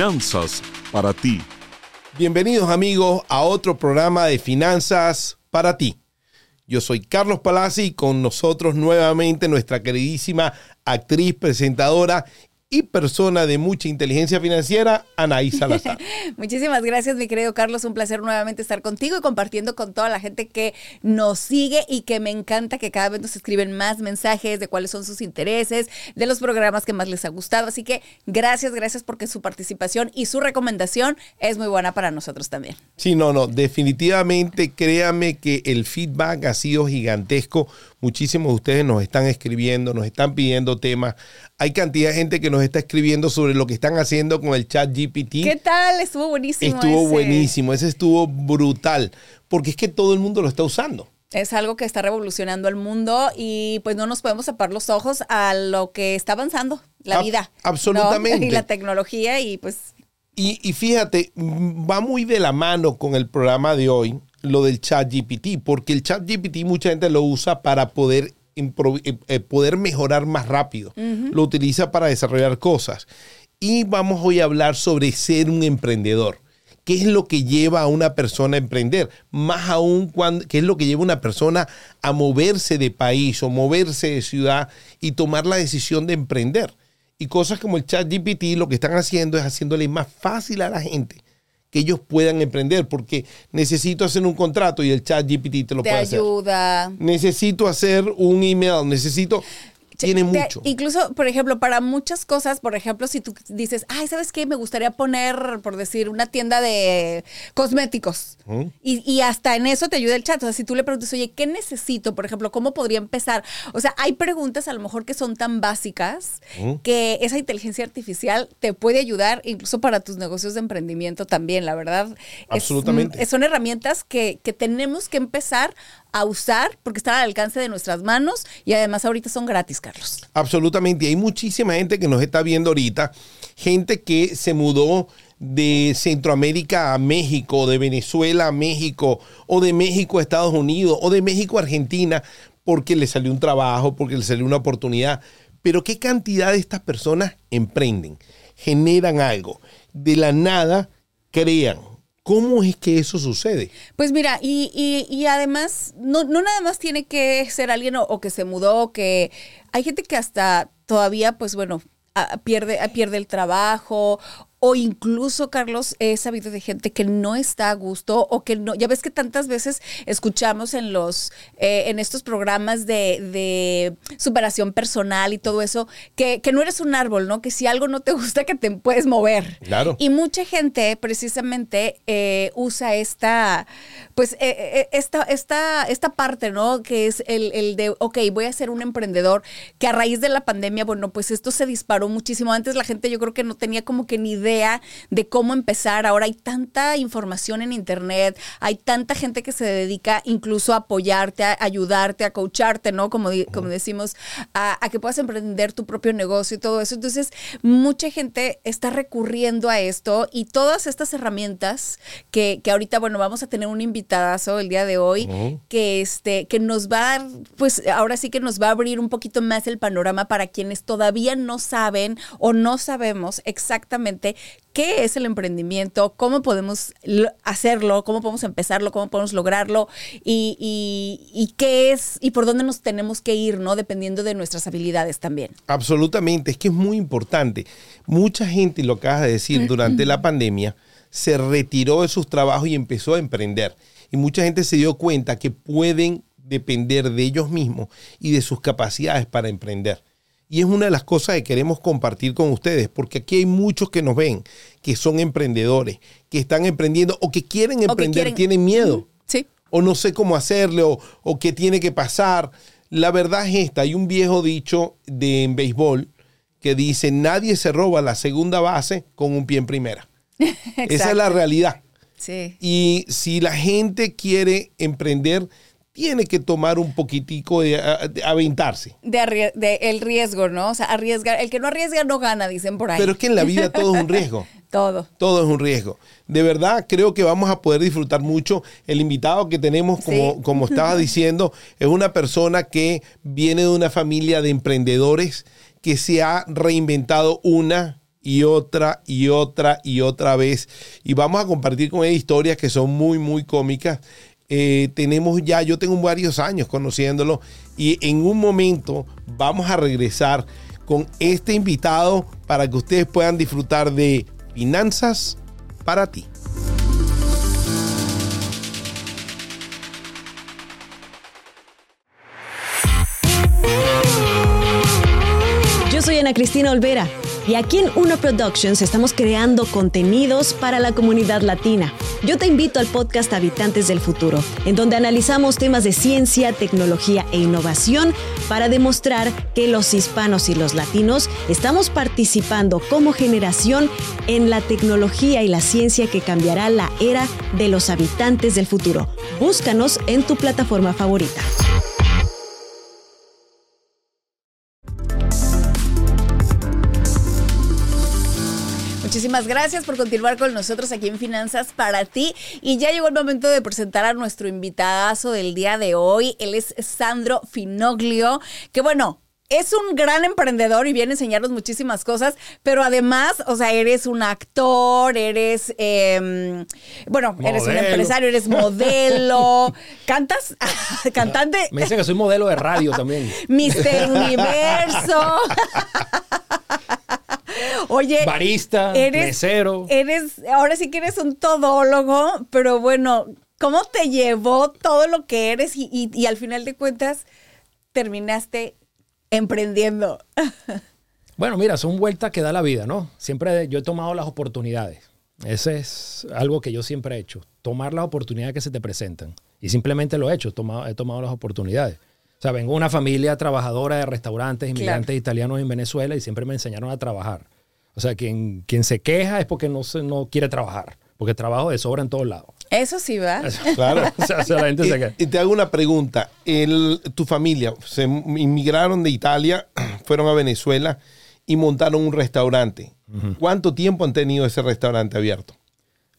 Finanzas para ti. Bienvenidos amigos a otro programa de Finanzas para ti. Yo soy Carlos Palazzi y con nosotros nuevamente nuestra queridísima actriz, presentadora y persona de mucha inteligencia financiera, Anaí Salazar. Muchísimas gracias, mi querido Carlos. Un placer nuevamente estar contigo y compartiendo con toda la gente que nos sigue y que me encanta que cada vez nos escriben más mensajes de cuáles son sus intereses, de los programas que más les ha gustado. Así que gracias, gracias porque su participación y su recomendación es muy buena para nosotros también. Sí, no, no, definitivamente créame que el feedback ha sido gigantesco. Muchísimos de ustedes nos están escribiendo, nos están pidiendo temas. Hay cantidad de gente que nos está escribiendo sobre lo que están haciendo con el chat GPT. ¿Qué tal? Estuvo buenísimo. Estuvo buenísimo, ese estuvo brutal, porque es que todo el mundo lo está usando. Es algo que está revolucionando el mundo y pues no nos podemos tapar los ojos a lo que está avanzando la vida. Absolutamente. Y la tecnología y pues... Y, y fíjate, va muy de la mano con el programa de hoy lo del chat GPT, porque el chat GPT mucha gente lo usa para poder eh, eh, poder mejorar más rápido. Lo utiliza para desarrollar cosas. Y vamos hoy a hablar sobre ser un emprendedor. ¿Qué es lo que lleva a una persona a emprender? Más aún, cuando, ¿qué es lo que lleva a una persona a moverse de país o moverse de ciudad y tomar la decisión de emprender? Y cosas como el chat GPT lo que están haciendo es haciéndole más fácil a la gente que ellos puedan emprender, porque necesito hacer un contrato y el chat GPT te lo puede hacer. ayuda. Necesito hacer un email, necesito tiene mucho. incluso, por ejemplo, para muchas cosas, por ejemplo, si tú dices, ay, ¿sabes qué? Me gustaría poner, por decir, una tienda de cosméticos. y, hasta en eso te ayuda el chat. O sea, si tú le preguntas, oye, ¿qué necesito? Por ejemplo, ¿cómo podría empezar? O sea, hay preguntas a lo mejor que son tan básicas que esa inteligencia artificial te puede ayudar incluso para tus negocios de emprendimiento también, la verdad. Absolutamente. son herramientas que, que tenemos que empezar a usar porque están al alcance de nuestras manos y además ahorita son gratis, Carlos. Absolutamente. Hay muchísima gente que nos está viendo ahorita, gente que se mudó de Centroamérica a México, de Venezuela a México, o de México a Estados Unidos, o de México a Argentina, porque le salió un trabajo, porque le salió una oportunidad. Pero ¿qué cantidad de estas personas emprenden? Generan algo. De la nada crean ¿Cómo es que eso sucede? Pues mira, y, y, además, no, no, nada más tiene que ser alguien o, que se mudó, que hay gente que hasta todavía, pues bueno, pierde, pierde el trabajo o incluso, Carlos, he sabido de gente que no está a gusto o que no. Ya ves que tantas veces escuchamos en los, eh, en estos programas de, superación personal y todo eso, que, no eres un árbol, ¿no? Que si algo no te gusta, que te puedes mover. Claro. Y mucha gente precisamente eh, usa esta, pues, eh, esta, esta, esta parte, ¿no? Que es el, el de, ok, voy a ser un emprendedor, que a raíz de la pandemia, bueno, pues esto se disparó muchísimo. Antes la gente yo creo que no tenía como que ni idea de cómo empezar. Ahora hay tanta información en Internet, hay tanta gente que se dedica incluso a apoyarte, a ayudarte, a coacharte, ¿no? Como, como decimos, a, que puedas emprender tu propio negocio y todo eso. Entonces, mucha gente está recurriendo a esto y todas estas herramientas que, que ahorita, bueno, vamos a tener un invitadazo el día de hoy que, este, que nos va a, pues ahora sí que nos va a abrir un poquito más el panorama para quienes todavía no saben o no sabemos exactamente qué es el emprendimiento, cómo podemos hacerlo, cómo podemos empezarlo, cómo podemos lograrlo y, qué es y por dónde nos tenemos que ir, ¿no? Dependiendo de nuestras habilidades también. Absolutamente, es que es muy importante. Mucha gente, lo acabas de decir, durante la pandemia se retiró de sus trabajos y empezó a emprender. Y mucha gente se dio cuenta que pueden depender de ellos mismos y de sus capacidades para emprender. Y es una de las cosas que queremos compartir con ustedes, porque aquí hay muchos que nos ven, que son emprendedores, que están emprendiendo o que quieren emprender, tienen miedo. Sí. O no sé cómo hacerlo, o, qué tiene que pasar. La verdad es esta, hay un viejo dicho de en béisbol que dice, nadie se roba la segunda base con un pie en primera. Esa es la realidad. Sí. Y si la gente quiere emprender, tiene que tomar un poquitico de, aventarse. De, de, el riesgo, ¿no? O sea, arriesgar. El que no arriesga no gana, dicen por ahí. Pero es que en la vida todo es un riesgo. todo. Todo es un riesgo. De verdad, creo que vamos a poder disfrutar mucho. El invitado que tenemos, como, como estaba diciendo, es una persona que viene de una familia de emprendedores que se ha reinventado una y otra y otra y otra vez. Y vamos a compartir con ella historias que son muy, muy cómicas. Eh, tenemos ya, yo tengo varios años conociéndolo y en un momento vamos a regresar con este invitado para que ustedes puedan disfrutar de finanzas para ti. Yo soy Ana Cristina Olvera y aquí en Uno Productions estamos creando contenidos para la comunidad latina. Yo te invito al podcast Habitantes del Futuro, en donde analizamos temas de ciencia, tecnología e innovación para demostrar que los hispanos y los latinos estamos participando como generación en la tecnología y la ciencia que cambiará la era de los habitantes del futuro. Búscanos en tu plataforma favorita. Muchísimas gracias por continuar con nosotros aquí en Finanzas para ti. Y ya llegó el momento de presentar a nuestro invitadazo del día de hoy. Él es Sandro Finoglio, que bueno, es un gran emprendedor y viene a enseñarnos muchísimas cosas, pero además, o sea, eres un actor, eres, eh, bueno, eres un empresario, eres modelo, cantas, cantante, Me dicen que soy modelo de radio también. Mister Universo. Oye, Barista, eres, mesero. Eres, ahora sí que eres un todólogo, pero bueno, ¿cómo te llevó todo lo que eres y, y- y al final de cuentas terminaste emprendiendo? Bueno, mira, son vueltas que da la vida, ¿no? Siempre yo he tomado las oportunidades. Ese es algo que yo siempre he hecho. Tomar las oportunidades que se te presentan. Y simplemente lo he hecho, he tomado, he tomado las oportunidades. O sea, vengo de una familia trabajadora de restaurantes, inmigrantes italianos en Venezuela y siempre me enseñaron a trabajar. O sea, quien, quien se queja es porque no, se, no quiere trabajar, porque trabajo de sobra en todos lados. Eso sí va. Claro. o, sea, o sea, la gente se queja. y te hago una pregunta. El- tu familia se inmigraron de Italia, fueron a Venezuela y montaron un restaurante. ¿Cuánto tiempo han tenido ese restaurante abierto?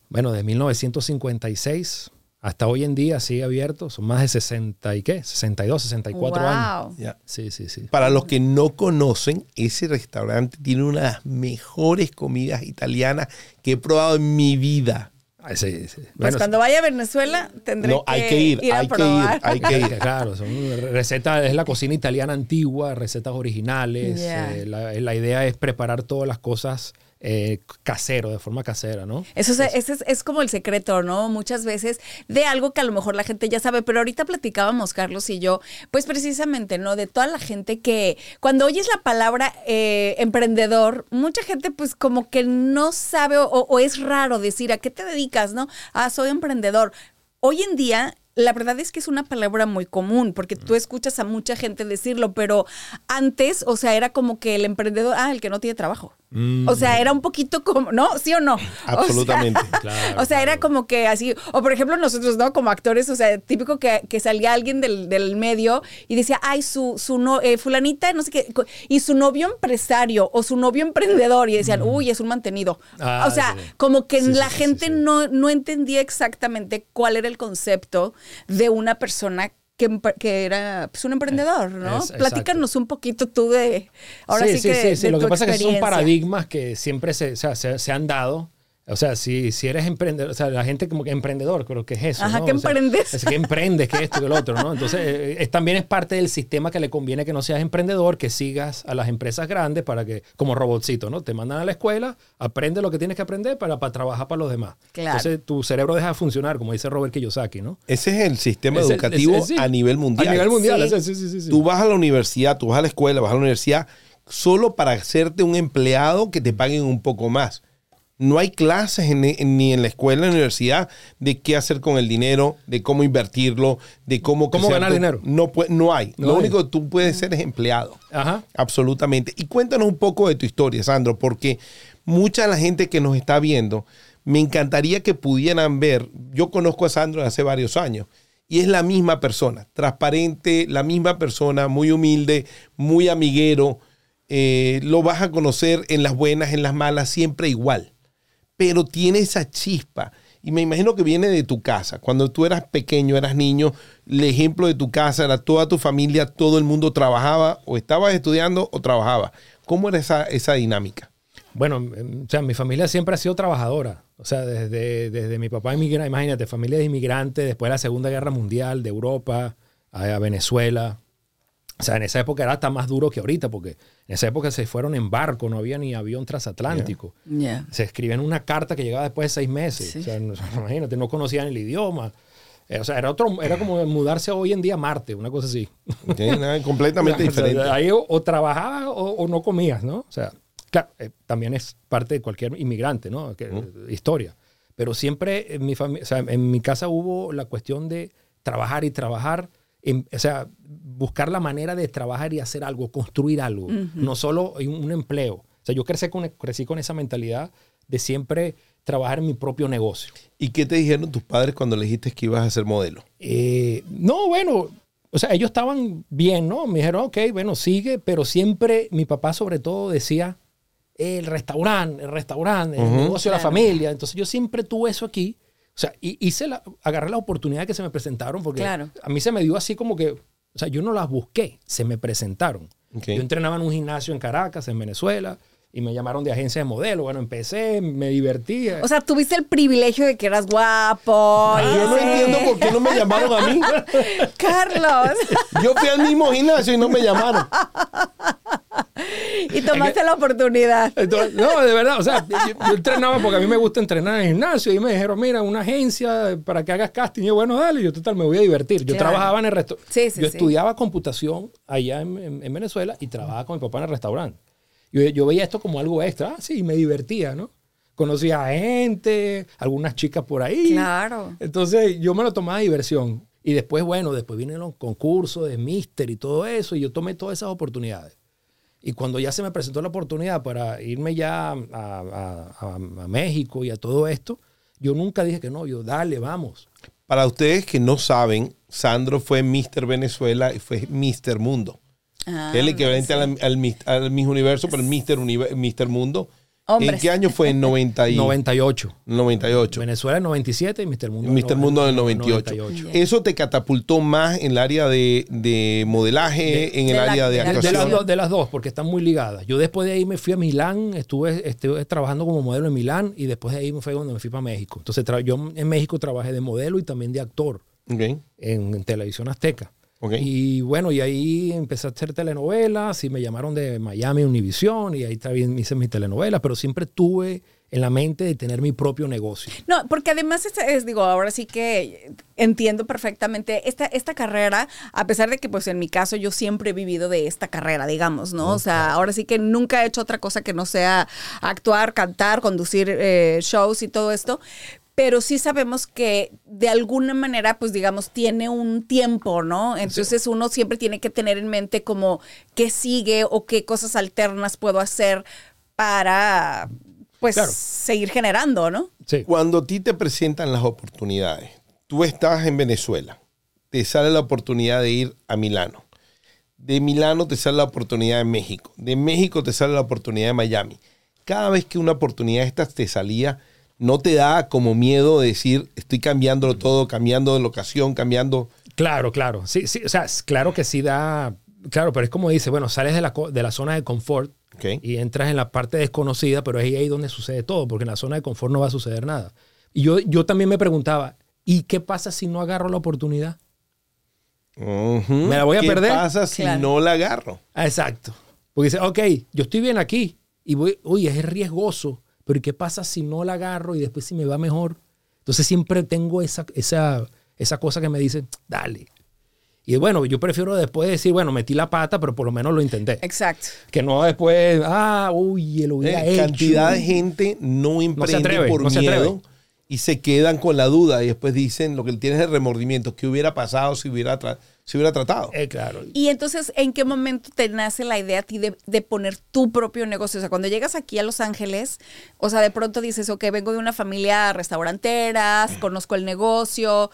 Bueno, de 1956 hasta hoy en día sigue abierto. Son más de 60 y qué, 62, 64 años. Wow. Ya. Sí, sí, sí. Para los que no conocen, ese restaurante tiene una de las mejores comidas italianas que he probado en mi vida. Ah, sí, sí. Pues Bueno, cuando vaya a Venezuela tendré No, hay que ir, a hay que ir, probar. hay que ir. Claro, son recetas, es la cocina italiana antigua, recetas originales. Ya. eh, la, la idea es preparar todas las cosas eh, casero, de forma casera, ¿no? Eso es, ese es, es como el secreto, ¿no? Muchas veces de algo que a lo mejor la gente ya sabe, pero ahorita platicábamos, Carlos y yo, pues precisamente, ¿no? De toda la gente que cuando oyes la palabra eh, emprendedor, mucha gente pues como que no sabe o, o es raro decir a qué te dedicas, ¿no? Ah, soy emprendedor. Hoy en día... La verdad es que es una palabra muy común porque tú escuchas a mucha gente decirlo, pero antes, o sea, era como que el emprendedor, ah, el que no tiene trabajo. O sea, era un poquito como, ¿no? ¿Sí o no? O sea, Absolutamente. Claro, o sea, era como que así, o por ejemplo nosotros, ¿no? Como actores, o sea, típico que, que salía alguien del, del medio y decía, ay, su, su no, eh, fulanita, no sé qué, y su novio empresario o su novio emprendedor, y decían, uy, es un mantenido. Ah, o sea, sí. como que Sí, la sí, gente. No, no entendía exactamente cuál era el concepto de una persona. Que, que era pues, un emprendedor, ¿no? Es- exacto. Platícanos un poquito tú de. Ahora sí, que. sí, sí. de Lo tu que pasa es que son paradigmas que siempre se, o sea, se, se han dado. O sea, si, si eres emprendedor, o sea, la gente como que emprendedor, creo que es eso. Ajá, ¿no? ¿qué O sea, emprendes? es que emprendes, que esto, que el otro, ¿no? Entonces, eh, es, también es parte del sistema que le conviene que no seas emprendedor, que sigas a las empresas grandes para que, como robotcito, ¿no? Te mandan a la escuela, aprende lo que tienes que aprender para, para trabajar para los demás. Claro. Entonces, tu cerebro deja de funcionar, como dice Robert Kiyosaki, ¿no? Ese es el sistema Es el- educativo es- es- sí. a nivel mundial. A nivel mundial, Sí. sí, sí, sí. sí. Tú vas a la universidad, tú vas a la escuela, vas a la universidad solo para hacerte un empleado que te paguen un poco más. No hay clases en- en- ni en la escuela ni en la universidad de qué hacer con el dinero, de cómo invertirlo, de cómo... ¿Cómo crecer ganar tu- dinero? No, hay. No Lo hay. único que tú puedes ser es empleado. Ajá. Absolutamente. Y cuéntanos un poco de tu historia, Sandro, porque mucha de la gente que nos está viendo, me encantaría que pudieran ver, yo conozco a Sandro hace varios años, y es la misma persona, transparente, la misma persona, muy humilde, muy amiguero, eh, lo vas a conocer en las buenas, en las malas, siempre igual, pero tiene esa chispa. Y me imagino que viene de tu casa. Cuando tú eras pequeño, eras niño, el ejemplo de tu casa era toda tu familia, todo el mundo trabajaba, o estabas estudiando o trabajaba. ¿Cómo era esa, esa dinámica? Bueno, em, o sea, mi familia siempre ha sido trabajadora. O sea, desde, desde mi papá inmigrante, imagínate, familia de inmigrantes, después de la Segunda Guerra Mundial, de Europa a, a Venezuela. O sea, en esa época era hasta más duro que ahorita, porque en esa época se fueron en barco, no había ni avión transatlántico. Ya. Se escribían una carta que llegaba después de seis meses. Sí. O sea, no- imagínate, no conocían el idioma. Eh, o sea, era, otro, era como mudarse hoy en día a Marte, una cosa así. Ok, nada, completamente O sea, diferente. ahí o, o trabajabas o, o no comías, ¿no? O sea, claro, eh, también es parte de cualquier inmigrante, ¿no? Que, Historia. Pero siempre en mi, o sea, en mi casa hubo la cuestión de trabajar y trabajar, en- o sea, buscar la manera de trabajar y hacer algo, construir algo, no solo un empleo. O sea, yo crecí con, crecí con esa mentalidad de siempre trabajar en mi propio negocio. ¿Y qué te dijeron tus padres cuando le dijiste que ibas a ser modelo? Eh, no, bueno, o sea, ellos estaban bien, ¿no? Me dijeron, ok, bueno, sigue, pero siempre mi papá sobre todo decía, el restaurante, el restaurante, el negocio de la familia. Entonces yo siempre tuve eso aquí. O sea, y hice la, agarré la oportunidad que se me presentaron porque Claro. a mí se me dio así como que, o sea, yo no las busqué, se me presentaron. Ok. Yo entrenaba en un gimnasio en Caracas, en Venezuela, y me llamaron de agencia de modelo. Bueno, empecé, me divertía. O sea, tuviste el privilegio de que eras guapo. y Yo no entiendo por qué no me llamaron a mí. Carlos. Yo fui al mismo gimnasio y no me llamaron. y tomaste la oportunidad. Entonces, no, de verdad, o sea, yo, yo entrenaba porque a mí me gusta entrenar en el gimnasio y me dijeron, mira, una agencia para que hagas casting. Y yo, bueno, dale, yo total, me voy a divertir. Yo Claro. trabajaba en el restaurante. Sí, sí, yo sí. estudiaba computación allá en, en- en Venezuela y trabajaba con mi papá en el restaurante. Yo, yo veía esto como algo extra, ah, sí, me divertía, ¿no? Conocía a gente, algunas chicas por ahí. Claro. Entonces yo me lo tomaba de diversión. Y después, bueno, después vienen los concursos de Mister y todo eso, y yo tomé todas esas oportunidades. Y cuando ya se me presentó la oportunidad para irme ya a, a- a- a México y a todo esto, yo nunca dije que no, yo dale, vamos. Para ustedes que no saben, Sandro fue Mr. Venezuela y fue Mr. Mundo. Ah, es el equivalente sí. al, al, Mis- al Miss Universo, pero el Mr. Univer- Mr. Mundo. ¿En qué año fue? En 90 y- 98. 98. Venezuela en 97 y Mr. Mundo. Mr. Mundo del 98. 98. Eso te catapultó más en el área de, de modelaje, en el de área de de la- De actuación. las, dos- de las dos, porque están muy ligadas. Yo después de ahí me fui a Milán, estuve, estuve trabajando como modelo en Milán y después de ahí me fue cuando me fui para México. Entonces yo en México trabajé de modelo y también de actor en, en televisión azteca. Ok. Y bueno, y ahí empecé a hacer telenovelas y me llamaron de Miami Univision y ahí también hice mis telenovelas, pero siempre tuve en la mente de tener mi propio negocio. No, porque además es, es, digo, ahora sí que entiendo perfectamente esta, esta carrera, a pesar de que pues en mi caso yo siempre he vivido de esta carrera, digamos, ¿no? O sea, ahora sí que nunca he hecho otra cosa que no sea actuar, cantar, conducir eh, shows y todo esto. Pero sí sabemos que de alguna manera, pues digamos, tiene un tiempo, ¿no? Entonces uno siempre tiene que tener en mente como qué sigue o qué cosas alternas puedo hacer para, pues, Claro. seguir generando, ¿no? Sí. Cuando a ti te presentan las oportunidades, tú estás en Venezuela, te sale la oportunidad de ir a Milano. De Milano te sale la oportunidad de México. De México te sale la oportunidad de Miami. Cada vez que una oportunidad de estas te salía, no te da como miedo de decir, estoy cambiándolo todo, cambiando de locación, cambiando. Claro, claro. Sí, sí, o sea, es claro que sí da, claro, pero es como dice, bueno, sales de la, de la zona de confort y entras en la parte desconocida, pero es ahí donde sucede todo, porque en la zona de confort no va a suceder nada. Y yo, yo también me preguntaba, ¿y qué pasa si no agarro la oportunidad? ¿Me la voy a ¿Qué perder? pasa si Claro. no la agarro? Ah, Exacto. Porque dice, ok, yo estoy bien aquí y voy, oye, es riesgoso, pero ¿y qué pasa si no la agarro y después si me va mejor? Entonces siempre tengo esa, esa, esa cosa que me dice, dale. Y bueno, yo prefiero después decir, bueno, metí la pata, pero por lo menos lo intenté. Exacto. Que no después, ah, uy, lo hubiera Eh, hecho. cantidad de gente no emprende atreve, por no se miedo atreve. Y se quedan con la duda y después dicen lo que tienen es el remordimiento. ¿Qué hubiera pasado si hubiera, tra- si hubiera tratado? Eh, claro. Y entonces, ¿en qué momento te nace la idea a ti de, de poner tu propio negocio? O sea, cuando llegas aquí a Los Ángeles, o sea, de pronto dices, ok, vengo de una familia restaurantera, conozco el negocio,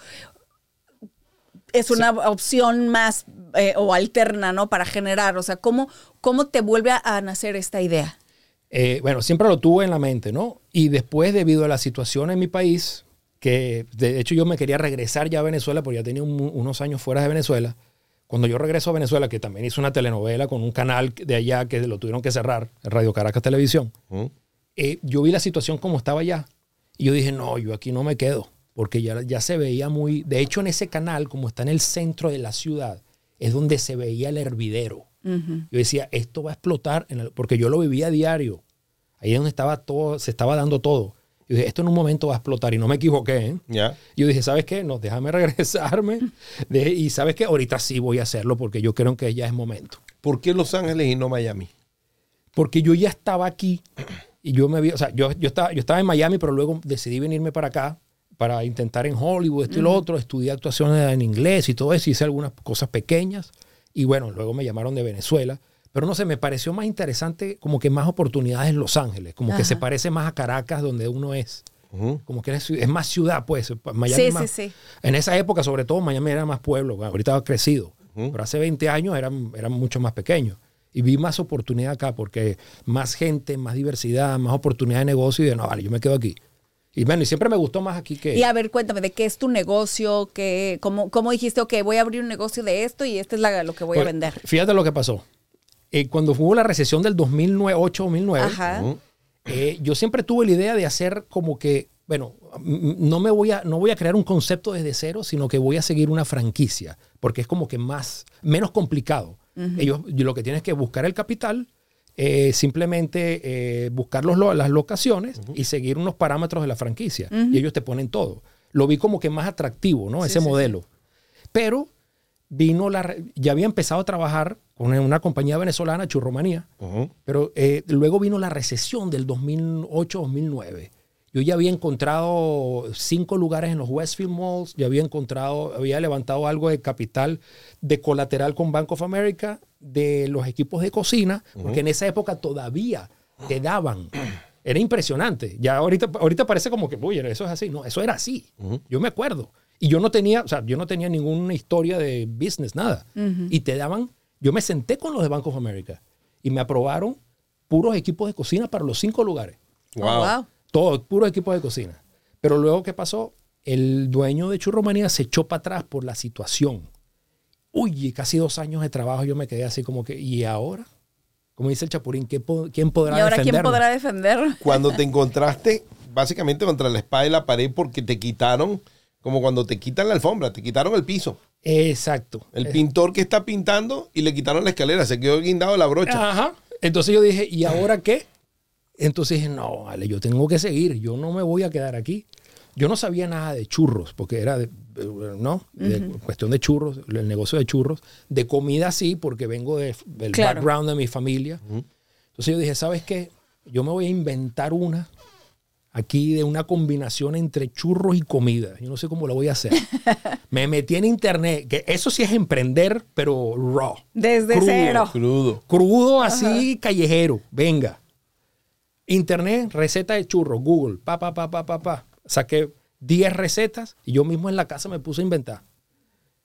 es una opción más eh, o alterna, ¿no? Para generar, o sea, ¿cómo, cómo te vuelve a, a nacer esta idea? Eh, bueno, siempre lo tuve en la mente, ¿no? Y después, debido a la situación en mi país, que de hecho yo me quería regresar ya a Venezuela, porque ya tenía un- unos años fuera de Venezuela. Cuando yo regreso a Venezuela, que también hice una telenovela con un canal de allá que lo tuvieron que cerrar, Radio Caracas Televisión, ¿Mm? eh, yo vi la situación como estaba allá. Y yo dije, no, yo aquí no me quedo. Porque ya, ya se veía muy... De hecho, en ese canal, como está en el centro de la ciudad, es donde se veía el hervidero. Yo decía, esto va a explotar, en el- porque yo lo vivía a diario. Ahí es donde estaba todo, se estaba dando todo. Yo dije, esto en un momento va a explotar. Y no me equivoqué, ¿eh? Ya. Yo dije, ¿sabes qué? No, déjame regresarme. De- y ¿sabes qué? Ahorita sí voy a hacerlo porque yo creo que ya es momento. ¿Por qué Los Ángeles y no Miami? Porque yo ya estaba aquí y yo me vi, o sea, yo, yo, estaba, yo estaba en Miami, pero luego decidí venirme para acá para intentar en Hollywood, esto y lo otro, estudié actuaciones en inglés y todo eso, hice algunas cosas pequeñas y bueno, luego me llamaron de Venezuela. Pero no sé, me pareció más interesante como que más oportunidades en Los Ángeles, como que se parece más a Caracas donde uno es. Como que es, es más ciudad, pues. Miami Sí, es más- sí, sí. En esa época, sobre todo, Miami era más pueblo. Bueno, ahorita ha crecido. Pero hace 20 años eran, eran mucho más pequeños. Y vi más oportunidad acá porque más gente, más diversidad, más oportunidad de negocio. Y de no, vale, yo me quedo aquí. Y bueno, y siempre me gustó más aquí que. Y a ver, cuéntame, ¿de qué es tu negocio? ¿Qué, cómo, ¿Cómo dijiste, ok, voy a abrir un negocio de esto y este es la- lo que voy a vender? Fíjate lo que pasó. Eh, cuando hubo la recesión del 2008-2009, Ajá. Eh, yo siempre tuve la idea de hacer como que, bueno, m- no me voy a, no voy a crear un concepto desde cero, sino que voy a seguir una franquicia, porque es como que más, menos complicado. Ellos lo que tienen es que buscar el capital, eh, simplemente eh, buscar los lo- las locaciones y seguir unos parámetros de la franquicia. Y ellos te ponen todo. Lo vi como que más atractivo, ¿no? Ese modelo. Pero vino la, ya había empezado a trabajar con una compañía venezolana, Churromanía, pero eh, luego vino la recesión del 2008-2009. Yo ya había encontrado cinco lugares en los Westfield Malls, ya había encontrado, había levantado algo de capital de colateral con Bank of America, de los equipos de cocina, porque en esa época todavía te daban. Era impresionante. Ya ahorita, ahorita parece como que, uy, eso es así. No, eso era así. Yo me acuerdo. Y yo no tenía, o sea, yo no tenía ninguna historia de business, nada. Y te daban, yo me senté con los de Bank of America y me aprobaron puros equipos de cocina para los cinco lugares. Oh, Wow. wow. Todos, puros equipos de cocina. Pero luego, ¿qué pasó? El dueño de Churromanía se echó para atrás por la situación. Uy, casi dos años de trabajo yo me quedé así como que, ¿y ahora? Como dice el Chapurín, ¿qué po- ¿quién podrá ¿Y ahora quién podrá defender? Cuando te encontraste básicamente contra la espada y la pared porque te quitaron, como cuando te quitan la alfombra, te quitaron el piso. Exacto. El pintor que está pintando y le quitaron la escalera, se quedó guindado de la brocha. Ajá. Entonces yo dije, ¿y ahora qué? Entonces dije, no, vale, yo tengo que seguir, yo no me voy a quedar aquí. Yo no sabía nada de churros, porque era, de, ¿no? De cuestión de churros, el negocio de churros. De comida sí, porque vengo de- del Claro. background de mi familia. Entonces yo dije, ¿sabes qué? Yo me voy a inventar una aquí de una combinación entre churros y comida. Yo no sé cómo lo voy a hacer. me metí en internet, que eso sí es emprender, pero raw. Desde Crudo. cero. Crudo. Crudo así, callejero. Venga. Internet, receta de churros, Google, pa, pa, pa, pa, pa, pa. Saqué 10 recetas y yo mismo en la casa me puse a inventar.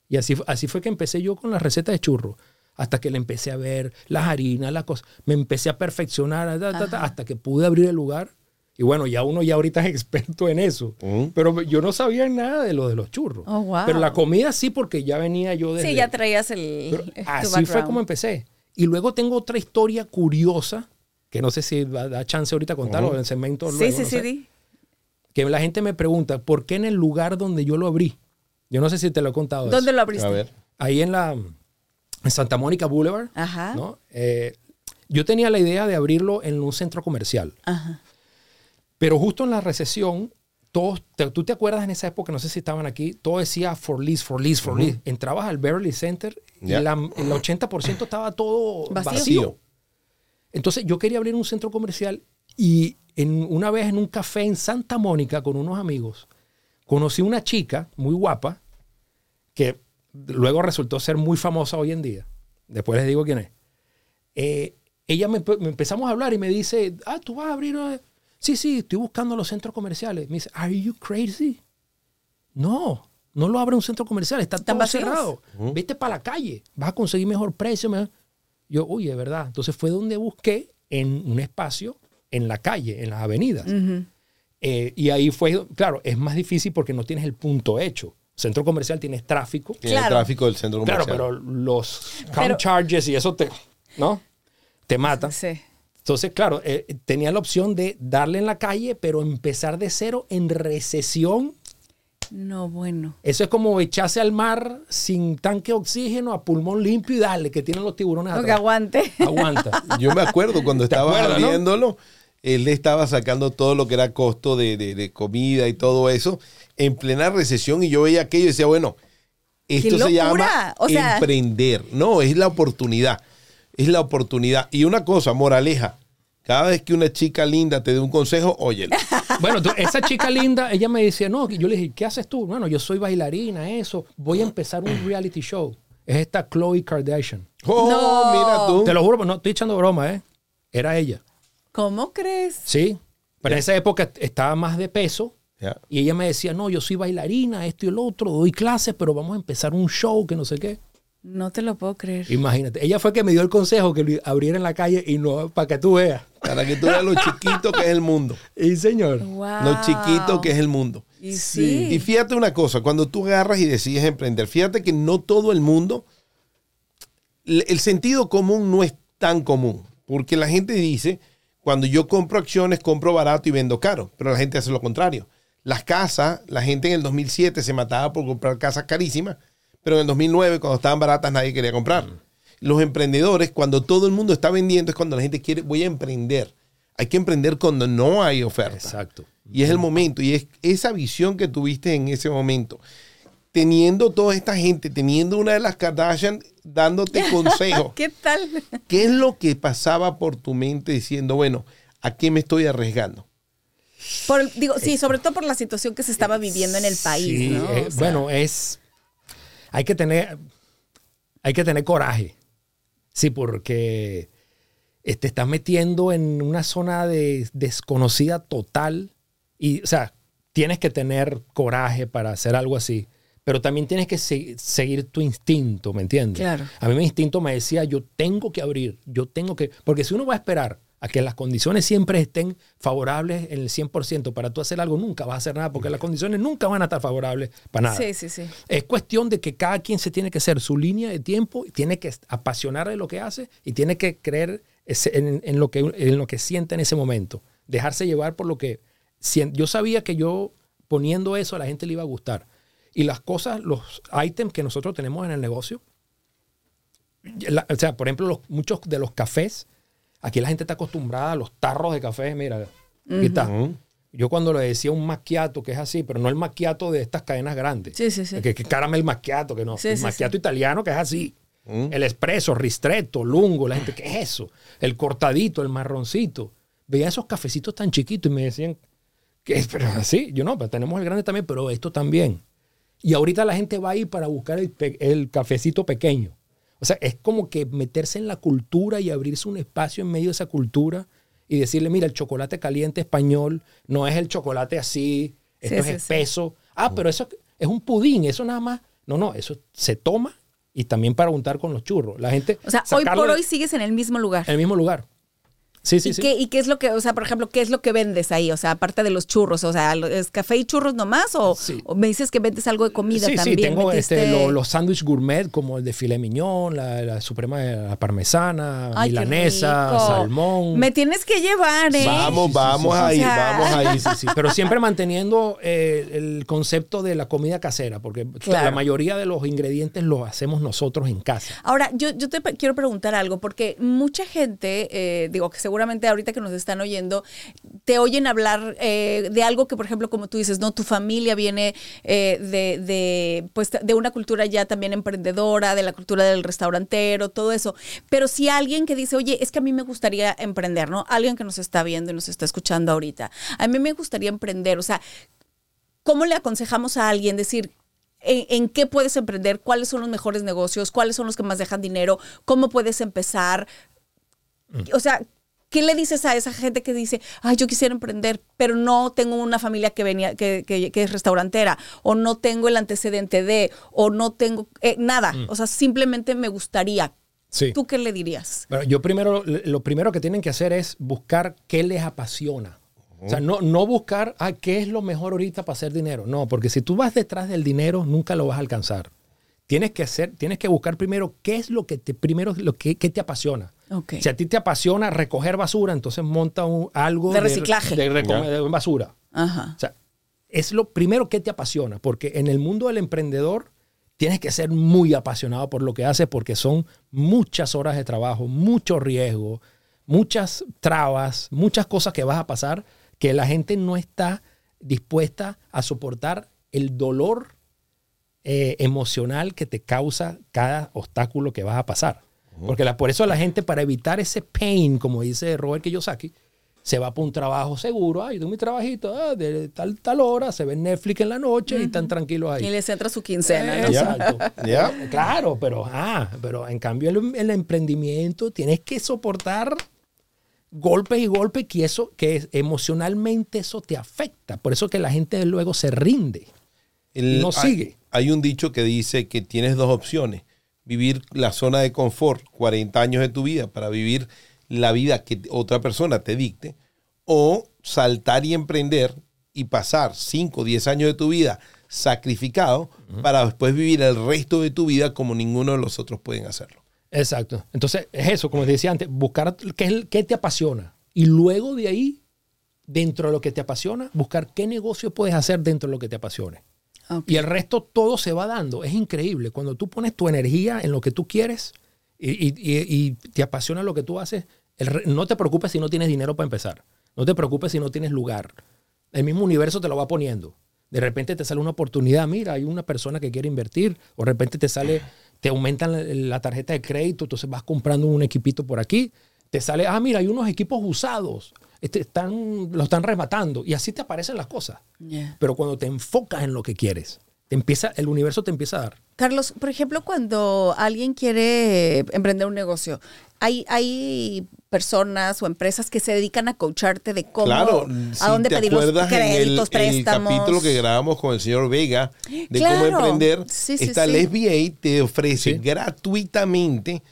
Y así, así fue que empecé yo con las recetas de churros. Hasta que le empecé a ver las harinas, las cosas. Me empecé a perfeccionar ta, ta, ta, hasta que pude abrir el lugar. Y bueno, ya uno ya ahorita es experto en eso. Mm. Pero yo no sabía nada de lo de los churros. Oh, wow. Pero la comida sí, porque ya venía yo desde... Sí, ya traías el. Pero eh, así fue como empecé. Y luego tengo otra historia curiosa, que no sé si da, da chance ahorita contarlo en el segmento. Sí, luego, sí, no sí, sé. di. Que la gente me pregunta, ¿por qué en el lugar donde yo lo abrí? Yo no sé si te lo he contado. ¿Dónde eso. lo abriste? A ver. Ahí en la en Santa Mónica Boulevard. Ajá. ¿no? Eh, yo tenía la idea de abrirlo en un centro comercial. Ajá. Pero justo en la recesión, todos, te- tú te acuerdas en esa época, no sé si estaban aquí, todo decía for lease, for lease, for lease. Entrabas al Beverly Center y la- el 80% estaba todo Vacío. vacío. Entonces yo quería abrir un centro comercial y en, una vez en un café en Santa Mónica con unos amigos, conocí una chica muy guapa que luego resultó ser muy famosa hoy en día. Después les digo quién es. Eh, ella me, me empezamos a hablar y me dice, ah, tú vas a abrir... eh?" Sí, sí, estoy buscando los centros comerciales. Me dice, ¿Are you crazy? No, no lo abre un centro comercial, está ¿Están todo vacíos? cerrado. Vete para la calle, vas a conseguir mejor precio. mejor-". Yo, oye, de verdad. Entonces fue donde busqué en un espacio en la calle, en las avenidas. Eh, y ahí fue, claro, es más difícil porque no tienes el punto hecho. Centro comercial tienes tráfico. Tiene Claro. el tráfico del centro Claro, comercial. pero los Pero- count charges y eso te, ¿no? Te mata. Sí. Entonces, claro, eh, tenía la opción de darle en la calle, pero empezar de cero en recesión. No, bueno. Eso es como echarse al mar sin tanque de oxígeno, a pulmón limpio y darle, que tienen los tiburones No, que atrás. aguante. Aguanta. Yo me acuerdo cuando estaba acuerdas, no? viéndolo, él le estaba sacando todo lo que era costo de, de- de comida y todo eso en plena recesión y yo veía aquello y decía, bueno, esto se llama O sea- emprender. No, es la oportunidad. Es la oportunidad. Y una cosa, moraleja, cada vez que una chica linda te dé un consejo, óyelo. Bueno, tú- esa chica linda, ella me decía, no, yo le dije, ¿qué haces tú? Bueno, yo soy bailarina, eso. Voy a empezar un reality show. Es esta Chloe Kardashian. Oh, No. mira tú. Te lo juro, no estoy echando broma, ¿eh? Era ella. ¿Cómo crees? Sí. Pero en esa época estaba más de peso. Y ella me decía, no, yo soy bailarina, esto y el otro, doy clases, pero vamos a empezar un show que no sé qué. No te lo puedo creer. Imagínate. Ella fue que me dio el consejo que lo abriera en la calle y no, para que tú veas. Para que tú veas lo chiquito que es el mundo. Y señor. Wow. Lo chiquito que es el mundo. Y sí. Y fíjate una cosa, cuando tú agarras y decides emprender, fíjate que no todo el mundo, el el sentido común no es tan común, porque la gente dice, cuando yo compro acciones, compro barato y vendo caro, pero la gente hace lo contrario. Las casas, la gente en el 2007 se mataba por comprar casas carísimas, pero en el 2009, cuando estaban baratas, nadie quería comprar. Los emprendedores, cuando todo el mundo está vendiendo, es cuando la gente quiere, voy a emprender. Hay que emprender cuando no hay oferta. Exacto. Y es el momento, y es esa visión que tuviste en ese momento. Teniendo toda esta gente, teniendo una de las Kardashian dándote consejos, ¿Qué tal? ¿qué es lo que pasaba por tu mente diciendo, bueno, ¿a qué me estoy arriesgando? Por- digo, sí, sobre todo por la situación que se estaba viviendo en el país, Sí, ¿no? eh, O sea, bueno, es. Hay que tener. Hay que tener coraje. Sí, porque te estás metiendo en una zona de desconocida total. Y, o sea, tienes que tener coraje para hacer algo así. Pero también tienes que se- seguir tu instinto, ¿me entiendes? Claro. A mí mi instinto me decía, yo tengo que abrir, yo tengo que... Porque si uno va a esperar a que las condiciones siempre estén favorables en el 100% para tú hacer algo, nunca vas a hacer nada, porque las condiciones nunca van a estar favorables para nada. Sí, sí, sí. Es cuestión de que cada quien se tiene que hacer su línea de tiempo, y tiene que apasionar de lo que hace y tiene que creer en, en lo, que, en lo que siente en ese momento. Dejarse llevar por lo que... Yo sabía que yo poniendo eso a la gente le iba a gustar. Y las cosas, los ítems que nosotros tenemos en el negocio, la- o sea, por ejemplo, los- muchos de los cafés, aquí la gente está acostumbrada a los tarros de café, mira, aquí está. Yo cuando le decía un macchiato, que es así, pero no el macchiato de estas cadenas grandes. Sí, sí, sí. Que, que caramel macchiato, que no. Sí, el sí, macchiato sí. italiano, que es así. El espresso, ristretto, lungo, la gente, ¿qué es eso? El cortadito, el marroncito. Veía esos cafecitos tan chiquitos y me decían, ¿qué es? Pero así, yo no, pero tenemos el grande también, pero esto también. Y ahorita la gente va a ir para buscar el cafecito pequeño. O sea, es como que meterse en la cultura y abrirse un espacio en medio de esa cultura y decirle, mira, el chocolate caliente español no es el chocolate así, esto Sí, es sí, sí. espeso. Ah, pero eso es un pudín, eso nada más. No, no, eso se toma y también para untar con los churros. La gente. O sea, hoy por hoy sigues en el mismo lugar. En el mismo lugar. Sí, sí, ¿Y, sí. qué, ¿Y qué es lo que, o sea, por ejemplo, qué es lo que vendes ahí? O sea, aparte de los churros, o sea, ¿es café y churros nomás? ¿O, Sí. o me dices que vendes algo de comida sí, también? sí, tengo este, ¿Metiste- lo- los sándwiches gourmet como el de filet mignon, la, la suprema de la parmesana, Ay, milanesa, salmón. Me tienes que llevar, ¿eh? Vamos, vamos sí. a ir, O sea- vamos a ir. Sí, sí, pero siempre manteniendo eh, el concepto de la comida casera, porque Claro. la mayoría de los ingredientes los hacemos nosotros en casa. Ahora, yo, yo te quiero preguntar algo, porque mucha gente, eh, digo que seguramente ahorita que nos están oyendo, te oyen hablar eh, de algo que, por ejemplo, como tú dices, no, tu familia viene eh, de, de, pues, de una cultura ya también emprendedora, de la cultura del restaurantero, todo eso. Pero si alguien que dice, oye, es que a mí me gustaría emprender, ¿no? Alguien que nos está viendo y nos está escuchando ahorita, a mí me gustaría emprender, o sea, ¿cómo le aconsejamos a alguien decir, en, en qué puedes emprender, cuáles son los mejores negocios, cuáles son los que más dejan dinero, cómo puedes empezar. O sea, ¿qué le dices a esa gente que dice, ay, yo quisiera emprender, pero no tengo una familia que venía, que, que- que es restaurantera, o no tengo el antecedente de, o no tengo eh, nada. O sea, simplemente me gustaría. Sí. ¿Tú qué le dirías? Bueno, yo primero, lo primero que tienen que hacer es buscar qué les apasiona. O sea, no, no buscar, ah, ¿qué es lo mejor ahorita para hacer dinero? No, porque si tú vas detrás del dinero, nunca lo vas a alcanzar. Tienes que hacer, tienes que buscar primero qué es lo que te, primero lo que, te apasiona. Si a ti te apasiona recoger basura, entonces monta un- algo De reciclaje. De, Ya. de basura. Ajá. O sea, es lo primero que te apasiona, porque en el mundo del emprendedor tienes que ser muy apasionado por lo que haces, porque son muchas horas de trabajo, mucho riesgo, muchas trabas, muchas cosas que vas a pasar que la gente no está dispuesta a soportar el dolor eh, emocional que te causa cada obstáculo que vas a pasar. Porque la- por eso la gente, para evitar ese pain, como dice Robert Kiyosaki, se va por un trabajo seguro. Ay, tengo mi trabajito ah, de tal, tal hora, se ve Netflix en la noche y están tranquilos ahí. Y les entra su quincena, ¿no? Exacto. Claro, pero, ah, pero en cambio el, el emprendimiento tienes que soportar golpes y golpes que eso, que emocionalmente eso te afecta. Por eso que la gente luego se rinde. El- no hay- sigue. Hay, un dicho que dice que tienes dos opciones. Vivir la zona de confort 40 años de tu vida para vivir la vida que otra persona te dicte. O saltar y emprender y pasar 5 o 10 años de tu vida sacrificado para después vivir el resto de tu vida como ninguno de los otros pueden hacerlo. Exacto. Entonces, es eso, como te decía antes, buscar qué, es qué te apasiona. Y luego de ahí, dentro de lo que te apasiona, buscar qué negocio puedes hacer dentro de lo que te apasione. Y el resto todo se va dando. Es increíble. Cuando tú pones tu energía en lo que tú quieres y, y- y- te apasiona lo que tú haces, el no te preocupes si no tienes dinero para empezar. No te preocupes si no tienes lugar. El mismo universo te lo va poniendo. De repente te sale una oportunidad, mira, hay una persona que quiere invertir, o de repente te sale, te aumentan la, la tarjeta de crédito, entonces vas comprando un equipito por aquí, te sale, ah, mira, hay unos equipos usados, este, están, lo están rematando, y así te aparecen las cosas. Yeah. Pero cuando te enfocas en lo que quieres, te empieza, el universo te empieza a dar. Carlos, por ejemplo, cuando alguien quiere emprender un negocio, hay, hay personas o empresas que se dedican a coacharte de cómo, claro, a dónde te pedir los acuerdas en el- créditos, en el, préstamos. capítulo que grabamos con el señor Vega de Claro. cómo emprender, Sí, sí, esta sí. te ofrece Sí. gratuitamente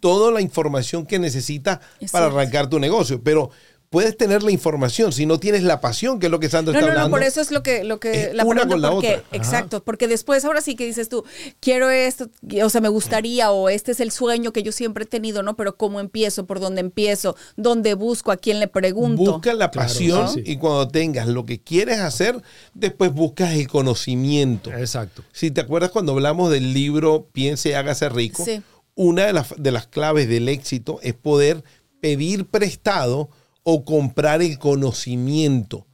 toda la información que necesitas Es para arrancar tu negocio, pero puedes tener la información si no tienes la pasión, que es lo que Sandra No, está no, no, hablando. por eso es lo que, lo que Es la una pregunta, con la porque, otra. exacto, porque después ahora sí que dices tú, quiero esto, o sea, me gustaría, o este es el sueño que yo siempre he tenido, ¿no? Pero ¿cómo empiezo? ¿Por dónde empiezo? ¿Dónde busco? ¿A quién le pregunto? Busca la Claro, pasión sí, sí. y cuando tengas lo que quieres hacer, después buscas el conocimiento. Exacto. Si te acuerdas cuando hablamos del libro Piense y hágase rico, Sí. una de las, de las claves del éxito es poder pedir prestado o comprar el conocimiento.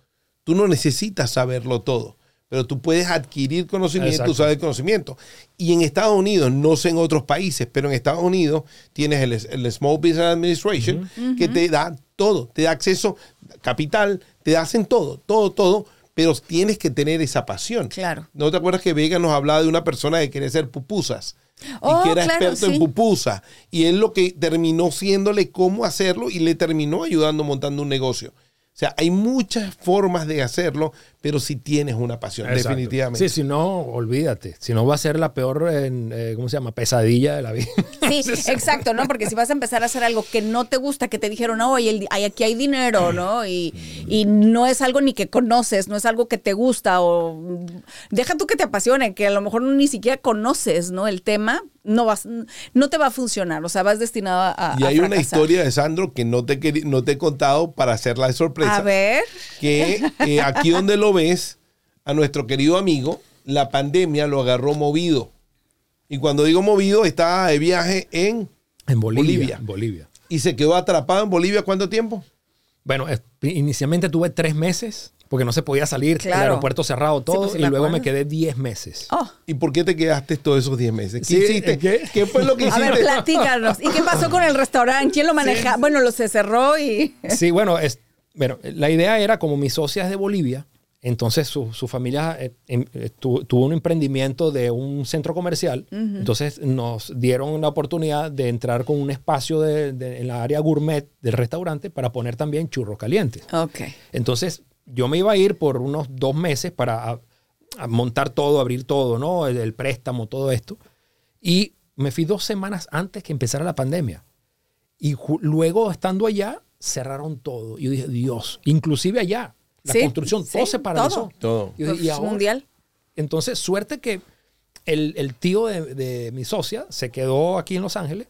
Tú no necesitas saberlo todo, pero tú puedes adquirir conocimiento, Exacto. usar el conocimiento. Y en Estados Unidos, no sé en otros países, pero en Estados Unidos tienes el, el Small Business Administration que te da todo, te da acceso, capital, te hacen todo, todo, todo, pero tienes que tener esa pasión. Claro. ¿No te acuerdas que Vega nos hablaba de una persona que quería hacer pupusas? Oh, y que era claro, experto sí. en pupusas. Y él lo que terminó siéndole cómo hacerlo y le terminó ayudando montando un negocio. O sea, hay muchas formas de hacerlo, pero si tienes una pasión, Exacto. definitivamente. Sí, si no, olvídate. Si no, va a ser la peor, en, eh, ¿cómo se llama? Pesadilla de la vida. Sí, exacto, ¿no? Porque si vas a empezar a hacer algo que no te gusta, que te dijeron, oye, aquí hay dinero, ¿no? Y, y no es algo ni que conoces, no es algo que te gusta o deja tú que te apasione, que a lo mejor ni siquiera conoces, ¿no? El tema, no vas, no te va a funcionar, o sea, vas destinado a, Y a hay una historia de Sandro que no te, no te he contado para hacerla de sorpresa. A ver, que eh, aquí donde lo ves, a nuestro querido amigo, la pandemia lo agarró movido. Y cuando digo movido, estaba de viaje en En Bolivia. Bolivia. en Bolivia. y se quedó atrapado en Bolivia. ¿Cuánto tiempo? Bueno, inicialmente tuve tres meses porque no se podía salir, el Claro. aeropuerto cerrado, todo, pues sí y luego me qué diez meses. oh. ¿Y por qué te quedaste todos esos 10 meses? ¿Qué Sí, hiciste? ¿qué? ¿Qué? fue lo que A hiciste? ver, platícanos. ¿Y qué pasó con el restaurante? ¿Quién lo maneja? Bueno, lo se cerró y... Sí, bueno, es, bueno, la idea era como mi socia es de Bolivia, entonces su, su familia eh, em- eh, tu- tuvo un emprendimiento de un centro comercial, entonces nos dieron la oportunidad de entrar con un espacio de- de- en la área gourmet del restaurante para poner también churros calientes. Ok. Entonces yo me iba a ir por unos dos meses para a- a montar todo, abrir todo, ¿no? El, el préstamo, todo esto. Y me fui dos semanas antes que empezara la pandemia. Y luego, estando allá, cerraron todo. Y yo dije, Dios, inclusive allá, la Sí, construcción, sí, todo se paralizó. todo. Y yo dije, Pues, ¿y ahora? mundial. Entonces, suerte que el, el tío de, de mi socia se quedó aquí en Los Ángeles.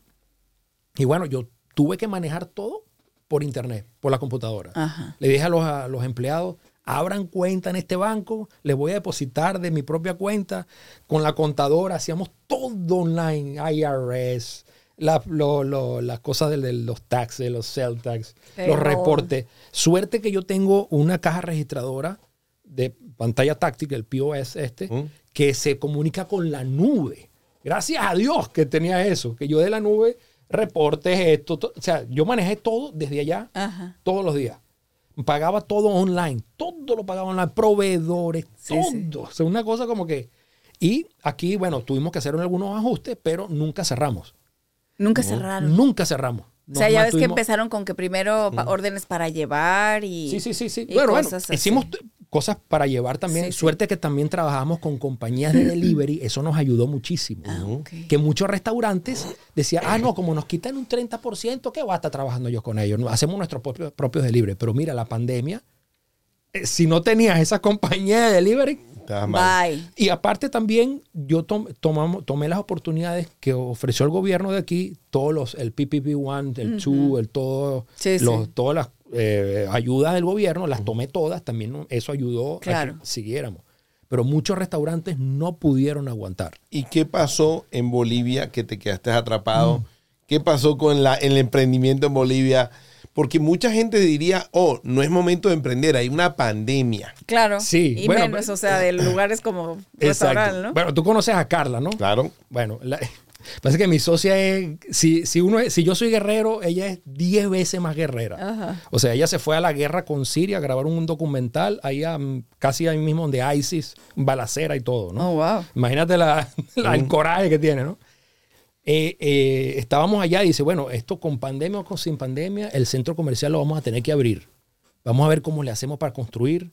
Y bueno, yo tuve que manejar todo por internet, por la computadora. Ajá. Le dije a los, a los empleados, abran cuenta en este banco, les voy a depositar de mi propia cuenta con la contadora, hacíamos todo online, IRS, la- lo- lo- las cosas de, de los taxes, los sales tax, Pero- los reportes. Suerte que yo tengo una caja registradora de pantalla táctica, el POS este, Mm. que se comunica con la nube. Gracias a Dios que tenía eso, que yo de la nube reportes esto, to- o sea, yo manejé todo desde allá Ajá. todos los días. Pagaba todo online, todo lo pagaba online, proveedores, Sí, todo. O sea, una cosa como que... Y aquí, bueno, tuvimos que hacer algunos ajustes, pero nunca cerramos. Nunca cerraron. Nunca cerramos. O sea, ya ves que empezaron con que primero pa- órdenes para llevar y. Sí, sí, sí, sí. y Bueno, bueno, así. hicimos cosas para llevar también. Sí, sí. Suerte que también trabajamos con compañías de delivery. Eso nos ayudó muchísimo. Ah. Que muchos restaurantes decían, ah, no, como nos quitan un 30%, ¿qué voy a estar trabajando yo con ellos? Hacemos nuestros propios, propios delivery. Pero mira, la pandemia, eh, si no tenías esa compañía de delivery. Bye. y aparte también yo tom- tomamos, tomé las oportunidades que ofreció el gobierno de aquí, todos los, el PPP-1, el 2, el todo, Sí, los- sí. todas las eh, ayudas del gobierno, las tomé todas, también eso ayudó Claro. a que siguiéramos. Pero muchos restaurantes no pudieron aguantar. ¿Y qué pasó en Bolivia que te quedaste atrapado? Mm. ¿Qué pasó con la, el emprendimiento en Bolivia? Porque mucha gente diría, oh, no es momento de emprender, hay una pandemia. Claro. Sí, Y bueno, menos, pero- o sea, de lugares como restaurante, ¿no? Bueno, tú conoces a Carla, ¿no? Claro. Bueno, la, pasa que mi socia es, si, si, uno es- si yo soy guerrero, ella es 10 veces más guerrera. Ajá. O sea, ella se fue a la guerra con Siria a grabar un documental, ahí a- casi ahí mismo donde ISIS, balacera y todo, ¿no? Oh, wow. Imagínate la, la- el coraje que tiene, ¿no? Eh, eh, estábamos allá y dice, bueno, esto con pandemia o con sin pandemia, el centro comercial lo vamos a tener que abrir. Vamos a ver cómo le hacemos para construir.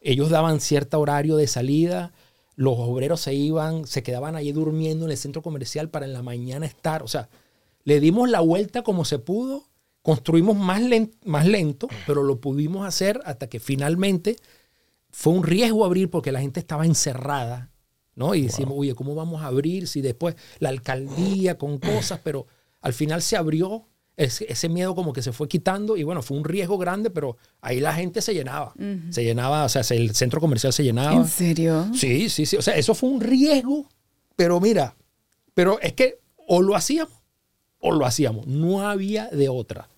Ellos daban cierto horario de salida, los obreros se iban, se quedaban allí durmiendo en el centro comercial para en la mañana estar. O sea, le dimos la vuelta como se pudo, construimos más, len- más lento, pero lo pudimos hacer hasta que finalmente fue un riesgo abrir porque la gente estaba encerrada, ¿no? Y decimos, oye, ¿cómo vamos a abrir si después la alcaldía con cosas? Pero al final se abrió, ese, ese miedo como que se fue quitando y bueno, fue un riesgo grande, pero ahí la gente se llenaba. Se llenaba, o sea, se- el centro comercial se llenaba. ¿En serio? Sí, sí, sí. O sea, eso fue un riesgo, pero mira, pero es que o lo hacíamos o lo hacíamos. No había de otra.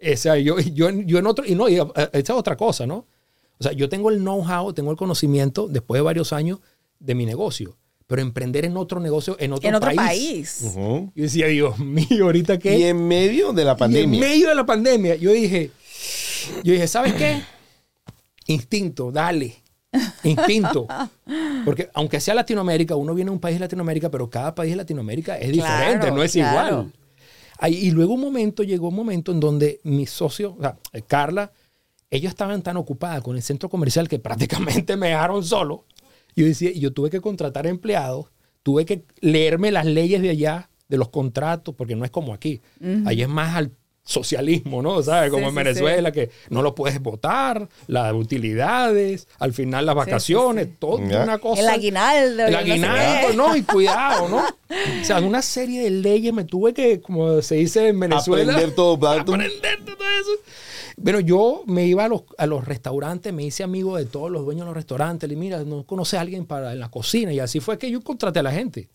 O sea, yo, yo, en- yo en otro, y no, y, eh, esta es otra cosa, ¿no? O sea, yo tengo el know-how, tengo el conocimiento después de varios años de mi negocio, pero emprender en otro negocio, en otro, En otro país. país. Yo decía, Dios mío, ahorita qué. Y en medio de la Y en pandemia. medio de la pandemia, yo dije, yo dije, ¿sabes qué? Instinto, dale. Instinto. Porque aunque sea Latinoamérica, uno viene a un país de Latinoamérica, pero cada país de Latinoamérica es diferente, Claro, no es claro. igual. Ahí- y luego un momento, llegó un momento en donde mi socio, o sea, eh, Carla, ellos estaban tan ocupadas con el centro comercial que prácticamente me dejaron solo. Yo decía, y yo tuve que contratar empleados, tuve que leerme las leyes de allá, de los contratos, porque no es como aquí. Ahí es más al socialismo, ¿no? ¿Sabes? Como Sí, en sí, Venezuela, que no lo puedes votar, las utilidades, al final las vacaciones, todo una cosa. El aguinaldo. El no aguinaldo. ¿no? Y cuidado, ¿no? O sea, una serie de leyes me tuve que, como se dice en Venezuela, Aprender todo, aprender todo eso. Bueno, yo me iba a los, a los restaurantes, me hice amigo de todos los dueños de los restaurantes. Le mira, no conoce a alguien para en la cocina. Y así fue que yo contraté a la gente.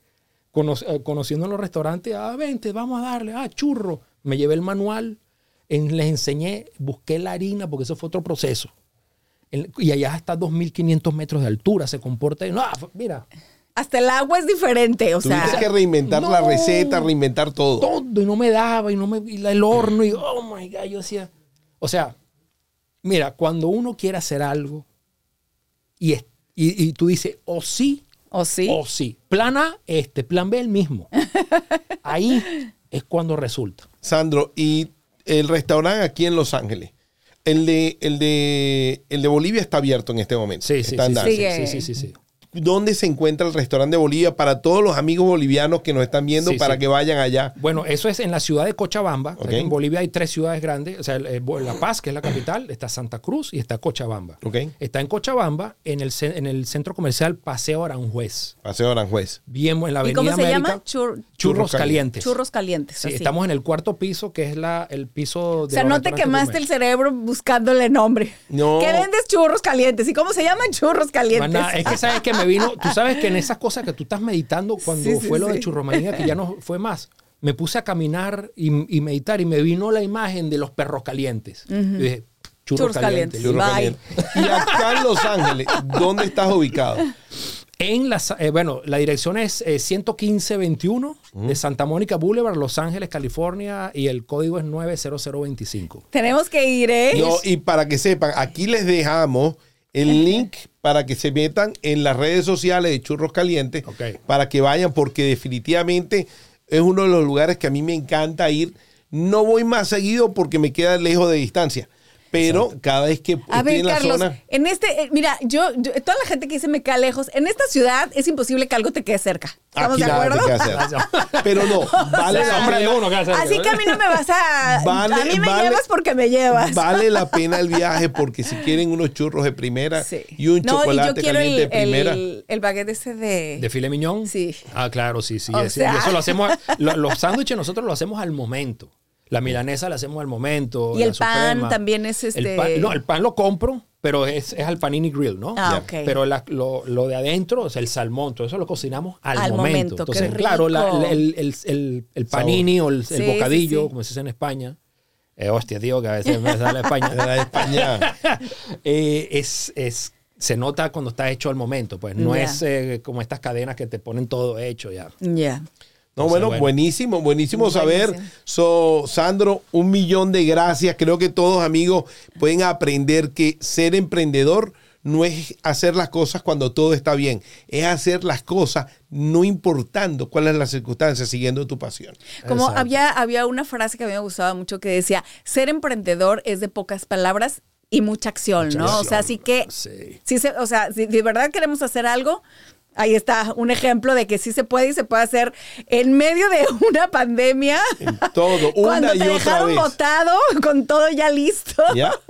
Cono- eh, conociendo en los restaurantes, ah, vente, vamos a darle, ah, churro. Me llevé el manual, en- les enseñé, busqué la harina, porque eso fue otro proceso. El- y allá está a 2.500 metros de altura, se comporta. No, fue- mira, Hasta el agua es diferente, o Tuviste sea. que reinventar la no. receta, reinventar todo. todo y no me daba y no me y la- el horno y oh my god yo decía o sea mira cuando uno quiere hacer algo y, es- y, y tú dices o sí ¿O sí? o sí plan A este plan B el mismo ahí es cuando resulta Sandro, y el restaurante aquí en Los Ángeles, el de, el de, el de Bolivia está abierto en este momento. sí sí Está sí, andando. sí, sí, sí, sí, sí. Dónde se encuentra el restaurante de Bolivia para todos los amigos bolivianos que nos están viendo Sí, para sí. que vayan allá. Bueno, eso es en la ciudad de Cochabamba. En Bolivia hay tres ciudades grandes. O sea, La Paz, que es la capital, está Santa Cruz y está Cochabamba. Está en Cochabamba, en el, en el centro comercial Paseo Aranjuez. Paseo Aranjuez. Bien en la ¿Y avenida cómo se América. llama? Chur- Churros calientes. churros calientes. Sí, así. estamos en el cuarto piso, que es la, el piso de. O sea, no te quemaste el cerebro buscándole nombre. No. ¿Qué vendes churros calientes? ¿Y cómo se llaman churros calientes? Maná, es que sabes que me vino, tú sabes que en esas cosas que tú estás meditando cuando Sí, sí, fue lo de sí. churromanía, que ya no fue más, me puse a caminar y, y meditar y me vino la imagen de los perros calientes. Y dije, churros, Churros calientes. calientes. Churros Bye. calientes. Y acá en Los Ángeles, ¿dónde estás ubicado? En la, eh, bueno, la dirección es eh, 11521 de Santa Mónica Boulevard, Los Ángeles, California, y el código es 90025. Tenemos que ir, ¿eh? No, y para que sepan, aquí les dejamos el link para que se metan en las redes sociales de Churros Calientes, para que vayan, porque definitivamente es uno de los lugares que a mí me encanta ir. No voy más seguido porque me queda lejos de distancia, pero cada vez que A estoy ver, en la Carlos, zona... en este, eh, mira, yo, yo- toda la gente que dice me queda lejos, en esta ciudad es imposible que algo te quede cerca. ¿Estamos Aquí de nada acuerdo? te queda hacer. Pero no, vale sea, la Hombre pena. uno, ¿qué hacer? Así que a mí no me vas a... Vale, a mí me vale. llevas porque me llevas. Vale la pena el viaje porque si quieren unos churros de primera Sí. y un no, y chocolate quiero caliente el, de primera. el, el baguette ese de... ¿De filet mignon? Sí. Ah, claro, sí, sí. O sea- y eso lo hacemos, lo- los sándwiches nosotros lo hacemos al momento. La milanesa la hacemos al momento. Y la el pan suprema. también es El este- pan- no, el pan lo compro, pero es, es al panini grill, ¿no? Ah, Ya. ok. Pero la- lo, lo de adentro, sea, el salmón, todo eso lo cocinamos al, Al momento. momento, qué Entonces, claro, la- rico. el, el- el- el panini o el, el Sí, sí, bocadillo, sí. como se dice en España. Eh, hostia, tío, que a veces me sale España. La de España. Eh, es, es, se nota cuando está hecho al momento, pues no Ya. es eh, como estas cadenas que te ponen todo hecho ya. Ya. No, bueno, bueno. buenísimo, buenísimo saber. Buenísimo. So, Sandro, un millón de gracias. Creo que todos, amigos, pueden aprender que ser emprendedor no es hacer las cosas cuando todo está bien, es hacer las cosas no importando cuál es la circunstancia, siguiendo tu pasión. Como Exacto. había, había una frase que a mí me gustaba mucho que decía, ser emprendedor es de pocas palabras y mucha acción, Mucha ¿no? O sea, así que, sí. sí se- o sea, si de verdad queremos hacer algo, ahí está un ejemplo de que sí se puede y se puede hacer en medio de una pandemia. Todo, Cuando una y te otra dejaron vez. botado con todo ya listo. ¿Ya?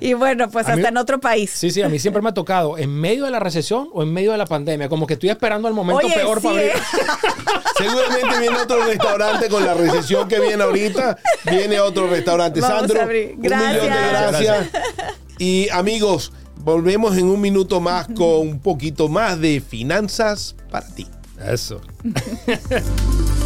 Y bueno, pues A mí- hasta en otro país. Sí, sí, a mí siempre me ha tocado en medio de la recesión o en medio de la pandemia, como que estoy esperando el momento Oye, peor sí, para abrir. ¿eh? Seguramente viene otro restaurante con la recesión que viene ahorita. Viene otro restaurante. Vamos Sandro, a abrir. un millón de Gracias. gracias. Y amigos, volvemos en un minuto más con un poquito más de finanzas para ti. Eso.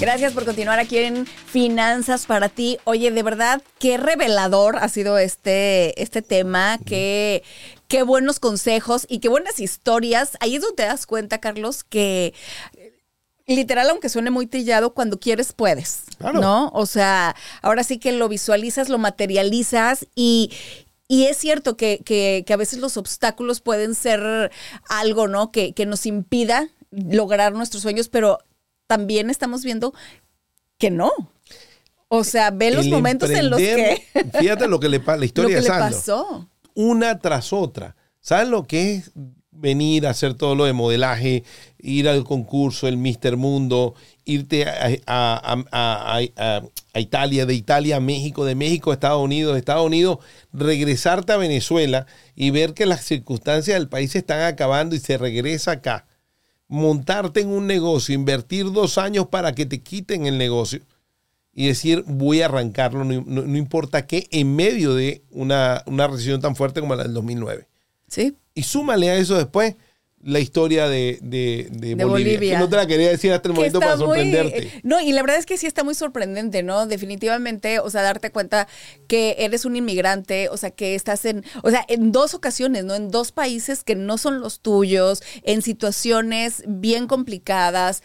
Gracias por continuar aquí en Finanzas para ti. Oye, de verdad, qué revelador ha sido este, este tema, qué, qué buenos consejos y qué buenas historias. Ahí es donde te das cuenta, Carlos, que literal, aunque suene muy trillado, cuando quieres puedes, Claro. ¿no? O sea, ahora sí que lo visualizas, lo materializas y... Y es cierto que, que- que a veces los obstáculos pueden ser algo, ¿no? Que, que nos impida lograr nuestros sueños, pero también estamos viendo que no. O sea, ve los El momentos en los que Fíjate lo que le pasa, la lo historia que de le Sandro. pasó. Una tras otra. ¿Sabes lo que es venir a hacer todo lo de modelaje, ir al concurso, el Mister Mundo, irte a, a- a- a- a- a Italia, de Italia a México, de México a Estados Unidos, de Estados Unidos, regresarte a Venezuela y ver que las circunstancias del país se están acabando y se regresa acá? Montarte en un negocio, invertir dos años para que te quiten el negocio y decir voy a arrancarlo, no, no- no importa qué, en medio de una, una recesión tan fuerte como la del 2009. Sí. Y súmale a eso después la historia de, de, de De Bolivia. No te la quería decir hasta el que momento para sorprenderte. eh, no, y la verdad es que sí está muy sorprendente, ¿no? Definitivamente, o sea, darte cuenta que eres un inmigrante, o sea, que estás en, o sea, en dos ocasiones, ¿no? En dos países que no son los tuyos, en situaciones bien complicadas.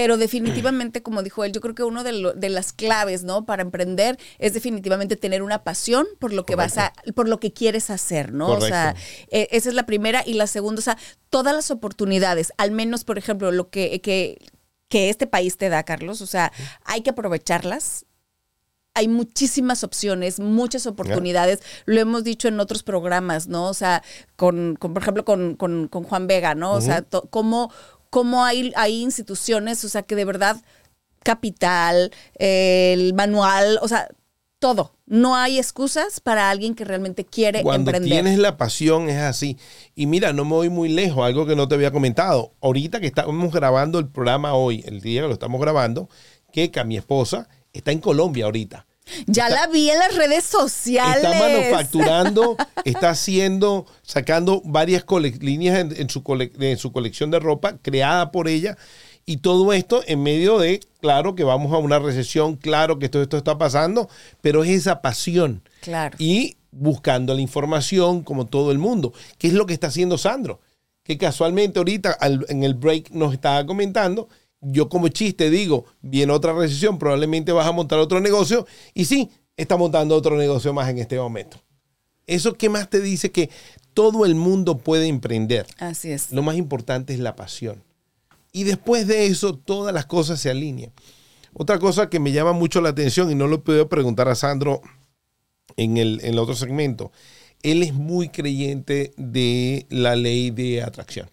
Pero definitivamente, como dijo él, yo creo que uno de, lo- de las claves, ¿no? Para emprender es definitivamente tener una pasión por lo que vas a, por lo que quieres hacer, ¿no? O sea, eh, esa es la primera. Y la segunda, o sea, todas las oportunidades, al menos, por ejemplo, lo que, que, que este país te da, Carlos, o sea, hay que aprovecharlas. Hay muchísimas opciones, muchas oportunidades. Lo hemos dicho en otros programas, ¿no? O sea, con, con, por ejemplo, con, con, con Juan Vega, ¿no? O sea, to- cómo, cómo hay, hay instituciones, o sea, que de verdad, capital, el manual, o sea, todo. No hay excusas para alguien que realmente quiere Cuando emprender. tienes la pasión es así. Y mira, no me voy muy lejos, algo que no te había comentado. Ahorita que estamos grabando el programa hoy, el día que lo estamos grabando, que mi esposa está en Colombia ahorita. Ya Está- la vi en las redes sociales. Está manufacturando, está haciendo, sacando varias líneas en, en su cole- en su colección de ropa creada por ella. Y todo esto en medio de, claro que vamos a una recesión, claro que todo esto está pasando, pero es esa pasión. Claro. Y buscando la información como todo el mundo. ¿Qué es lo que está haciendo Sandro? Que casualmente ahorita al- en el break nos estaba comentando. Yo como chiste digo, viene otra recesión, probablemente vas a montar otro negocio. Y sí, está montando otro negocio más en este momento. ¿Eso qué más te dice? Que todo el mundo puede emprender. Así es. Lo más importante es la pasión. Y después de eso, todas las cosas se alinean. Otra cosa que me llama mucho la atención y no lo puedo preguntar a Sandro en el, en el otro segmento, él es muy creyente de la ley de atracción.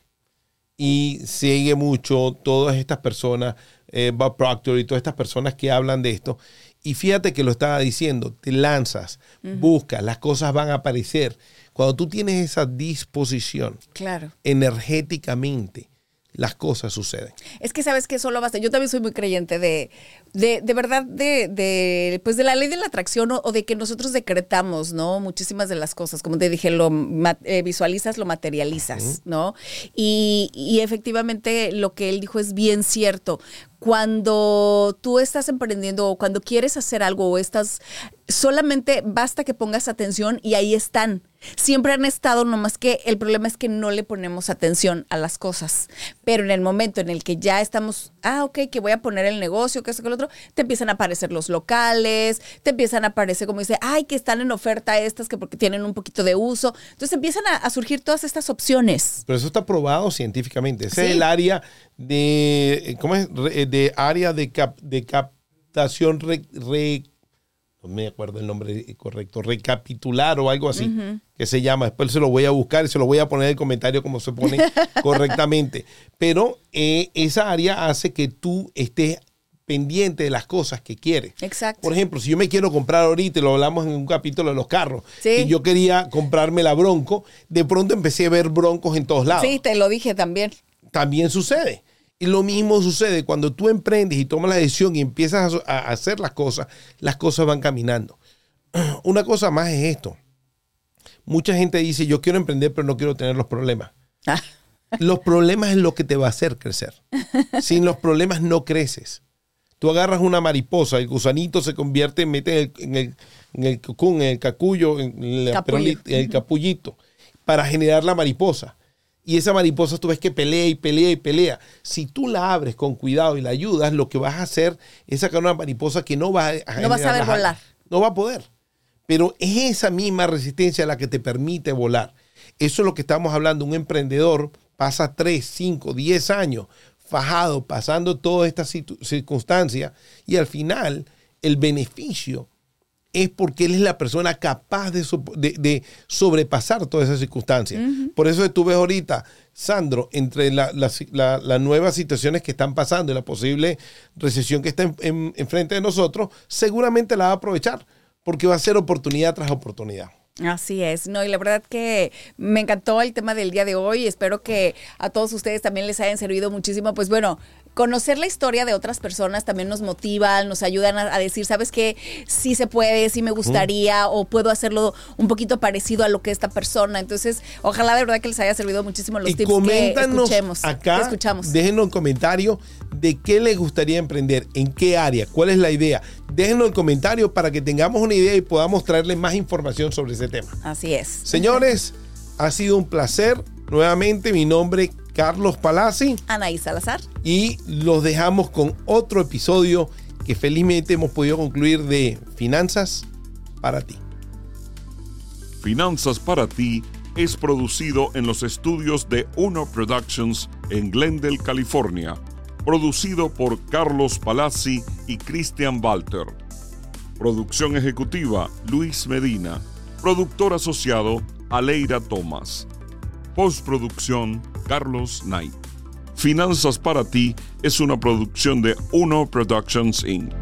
Y sigue mucho todas estas personas, eh, Bob Proctor y todas estas personas que hablan de esto. Y fíjate que lo estaba diciendo, te lanzas, buscas, las cosas van a aparecer. Cuando tú tienes esa disposición Claro. energéticamente, las cosas suceden. Es que sabes que solo basta. Yo también soy muy creyente de, de, de verdad, de, de, pues de la ley de la atracción o, o de que nosotros decretamos, ¿no? Muchísimas de las cosas. Como te dije, lo ma- eh, visualizas, lo materializas, ¿no? Y, y efectivamente lo que él dijo es bien cierto. Cuando tú estás emprendiendo o cuando quieres hacer algo o estás, solamente basta que pongas atención y ahí están. Siempre han estado, nomás que el problema es que no le ponemos atención a las cosas. Pero en el momento en el que ya estamos, ah, ok, que voy a poner el negocio, que esto, que lo otro, te empiezan a aparecer los locales, te empiezan a aparecer, como dice, ay, que están en oferta estas, que porque tienen un poquito de uso. Entonces empiezan a, a surgir todas estas opciones. Pero eso está probado científicamente. Ese Sí. es el área de, eh, ¿cómo es? Re- de área de, cap- de captación, re- re- no me acuerdo el nombre correcto, recapitular o algo así, que se llama. Después se lo voy a buscar y se lo voy a poner en el comentario como se pone correctamente. Pero eh, esa área hace que tú estés pendiente de las cosas que quieres. Exacto. Por ejemplo, si yo me quiero comprar ahorita, y lo hablamos en un capítulo de los carros, Sí. que yo quería comprarme la Bronco, de pronto empecé a ver Broncos en todos lados. Sí, te lo dije también. También sucede. Y lo mismo sucede cuando tú emprendes y tomas la decisión y empiezas a, hacer las cosas, las cosas van caminando. Una cosa más es esto. Mucha gente dice, yo quiero emprender, pero no quiero tener los problemas. Ah, Los problemas es lo que te va a hacer crecer. Sin los problemas no creces. Tú agarras una mariposa, el gusanito se convierte, mete en el, en el, en el cocoon, en el cacullo, en, la Capullo. peroli- en el capullito, para generar la mariposa. Y esa mariposa tú ves que pelea y pelea y pelea. Si tú la abres con cuidado y la ayudas, lo que vas a hacer es sacar una mariposa que no va a, No va a saber volar. No va a poder. Pero es esa misma resistencia la que te permite volar. Eso es lo que estamos hablando. Un emprendedor pasa 3, 5, 10 años fajado, pasando todas estas circunstancias y al final el beneficio es porque él es la persona capaz de, so- de- de sobrepasar todas esas circunstancias. Por eso tú ves ahorita, Sandro, entre la- la- la- las nuevas situaciones que están pasando y la posible recesión que está en- en- enfrente de nosotros, seguramente la va a aprovechar porque va a ser oportunidad tras oportunidad. Así es, no, y la verdad que me encantó el tema del día de hoy. Espero que a todos ustedes también les hayan servido muchísimo. Pues bueno, conocer la historia de otras personas también nos motiva, nos ayudan a, a decir, ¿sabes qué? Sí se puede, sí me gustaría, o puedo hacerlo un poquito parecido a lo que esta persona. Entonces, ojalá de verdad que les haya servido muchísimo los y tips que escuchemos. que acá, escuchamos. déjenos un comentario de qué les gustaría emprender, en qué área, cuál es la idea. Déjenos el comentario para que tengamos una idea y podamos traerles más información sobre ese tema. Así es. Señores, ha sido un placer. Nuevamente, mi nombre Carlos Palazzi Anaí Salazar. y los dejamos con otro episodio que felizmente hemos podido concluir de Finanzas para ti. Finanzas para ti es producido en los estudios de Uno Productions en Glendale, California. Producido por Carlos Palazzi y Christian Walter. Producción ejecutiva Luis Medina. Productor asociado Aleira Thomas. Postproducción Carlos Knight. Finanzas para ti es una producción de Uno Productions Inc.